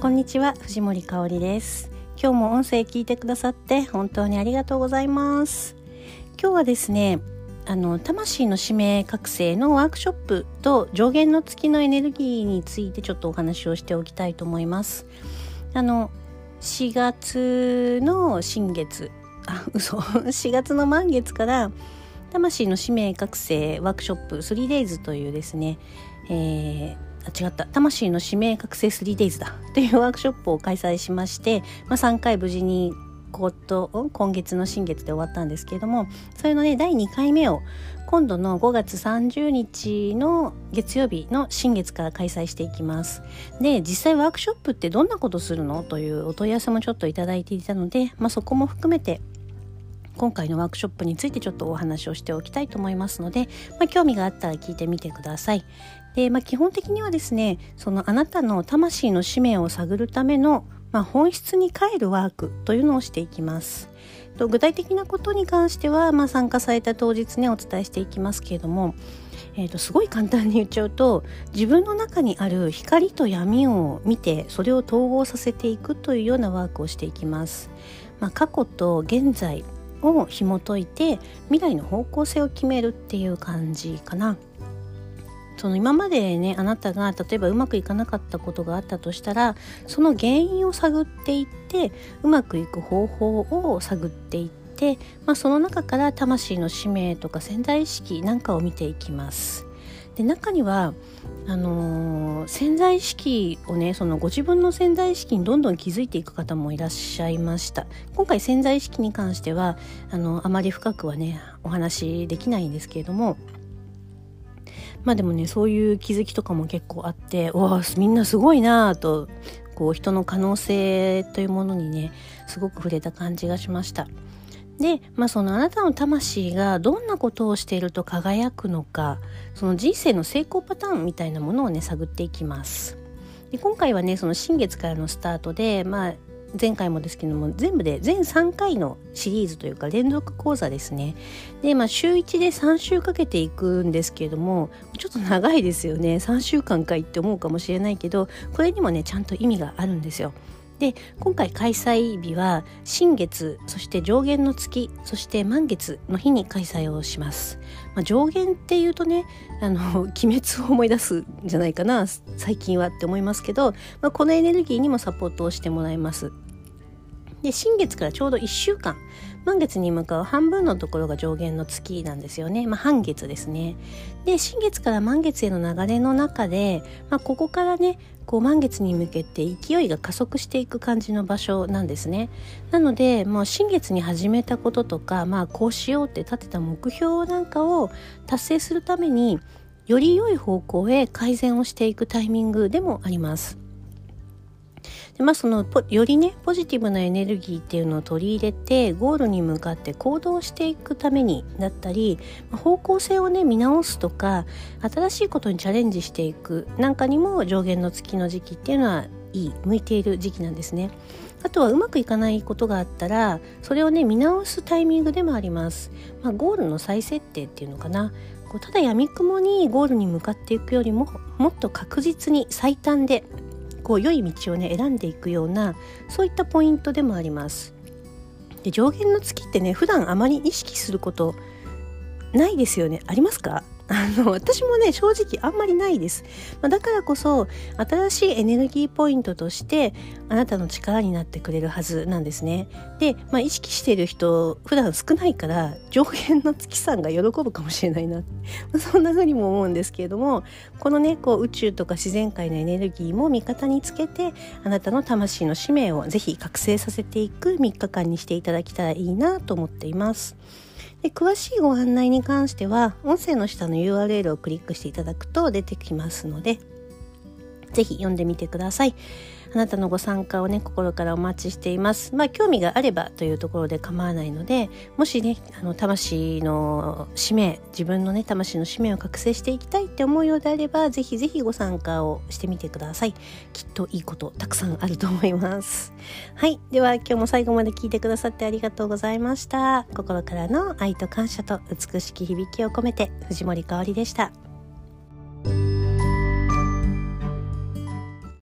こんにちは藤森香里です。今日も音声聞いてくださって本当にありがとうございます。今日はですねあの魂の使命覚醒のワークショップと上限の月のエネルギーについてちょっとお話をしておきたいと思います。あの4月の新月あ嘘。4月の満月から魂の使命覚醒ワークショップ 3days というですね、えーあ違った。魂の使命覚醒 3days だ。というワークショップを開催しまして、まあ、3回無事にこと今月の新月で終わったんですけれどもそれのね第2回目を今度の5月30日の月曜日の新月から開催していきます。で実際ワークショップってどんなことするの？というお問い合わせもちょっといただいていたので、まあ、そこも含めて今回のワークショップについてちょっとお話をしておきたいと思いますので、まあ、興味があったら聞いてみてください。で、まあ、基本的にはですねそのあなたの魂の使命を探るための、まあ、本質に帰るワークというのをしていきます。と具体的なことに関しては、まあ、参加された当日ねお伝えしていきますけれども、えーと、すごい簡単に言っちゃうと自分の中にある光と闇を見てそれを統合させていくというようなワークをしていきます。まあ、過去と現在を紐解いて未来の方向性を決めるっていう感じかな。その今までねあなたが例えばうまくいかなかったことがあったとしたらその原因を探っていってうまくいく方法を探っていって、まあ、その中から魂の使命とか潜在意識なんかを見ていきます。で中にはあのー、潜在意識をねそのご自分の潜在意識にどんどん気づいていく方もいらっしゃいました今回潜在意識に関してはあのあまり深くはねお話できないんですけれどもまあでもねそういう気づきとかも結構あってわみんなすごいなとこう人の可能性というものにねすごく触れた感じがしました。で、まあ、そのあなたの魂がどんなことをしていると輝くのかその人生の成功パターンみたいなものをね探っていきます。で今回はねその新月からのスタートで、まあ、前回もですけども全部で全3回のシリーズというか連続講座ですね。でまあ週1で3週かけていくんですけどもちょっと長いですよね。3週間かいって思うかもしれないけどこれにもねちゃんと意味があるんですよ。で今回開催日は新月そして上限の月そして満月の日に開催をします、まあ、上限っていうとねあの鬼滅を思い出すんじゃないかな最近はって思いますけど、まあ、このエネルギーにもサポートをしてもらいます。で新月からちょうど1週間。満月に向かう半分のところが上限の月なんですよね、まあ、半月ですね。で新月から満月への流れの中で、まあ、ここからねこう満月に向けて勢いが加速していく感じの場所なんですね。なのでもう新月に始めたこととか、まあ、こうしようって立てた目標なんかを達成するためにより良い方向へ改善をしていくタイミングでもあります。まあそのよりねポジティブなエネルギーっていうのを取り入れてゴールに向かって行動していくためにだったり方向性をね見直すとか新しいことにチャレンジしていくなんかにも上限の月の時期っていうのはいい向いている時期なんですね。あとはうまくいかないことがあったらそれをね見直すタイミングでもあります。まあ、ゴールの再設定っていうのかなこうただやみくもにゴールに向かっていくよりももっと確実に最短でこう良い道をね選んでいくようなそういったポイントでもあります。で上限の月ってね普段あまり意識することないですよねありますか？あの私もね正直あんまりないです、まあ、だからこそ新しいエネルギーポイントとしてあなたの力になってくれるはずなんですねで、まあ、意識している人普段少ないから上限の月さんが喜ぶかもしれないな そんな風にも思うんですけれどもこのねこう宇宙とか自然界のエネルギーも味方につけてあなたの魂の使命をぜひ覚醒させていく3日間にしていただけたらいいなと思っています。で詳しいご案内に関しては音声の下の URL をクリックしていただくと出てきますので是非読んでみてください。あなたのご参加をね心からお待ちしていますまあ興味があればというところで構わないのでもしねあの魂の使命自分のね魂の使命を覚醒していきたいって思うようであればぜひぜひご参加をしてみてください。きっといいことたくさんあると思います。はい。では今日も最後まで聞いてくださってありがとうございました。心からの愛と感謝と美しき響きを込めて藤森かおりでした。